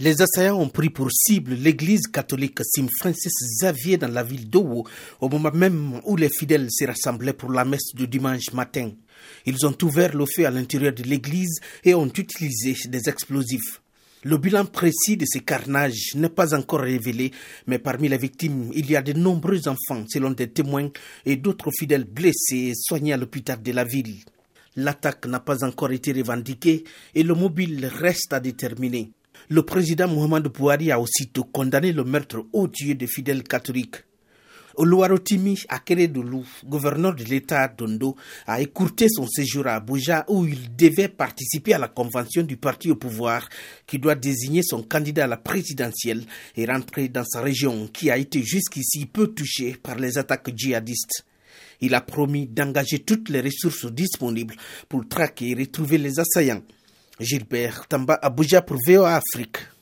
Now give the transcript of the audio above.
Les assaillants ont pris pour cible l'église catholique Sim Francis Xavier dans la ville d'Owo au moment même où les fidèles se rassemblaient pour la messe de dimanche matin. Ils ont ouvert le feu à l'intérieur de l'église et ont utilisé des explosifs. Le bilan précis de ces carnages n'est pas encore révélé, mais parmi les victimes, il y a de nombreux enfants, selon des témoins, et d'autres fidèles blessés et soignés à l'hôpital de la ville. L'attaque n'a pas encore été revendiquée et le mobile reste à déterminer. Le président Mohamed Bouhari a aussitôt condamné le meurtre odieux des fidèles catholiques. Oluwarotimi Akeredolu, gouverneur de l'État d'Ondo, a écourté son séjour à Abuja où il devait participer à la convention du parti au pouvoir qui doit désigner son candidat à la présidentielle et rentrer dans sa région qui a été jusqu'ici peu touchée par les attaques djihadistes. Il a promis d'engager toutes les ressources disponibles pour traquer et retrouver les assaillants. Gilberto Abuja prevê a África.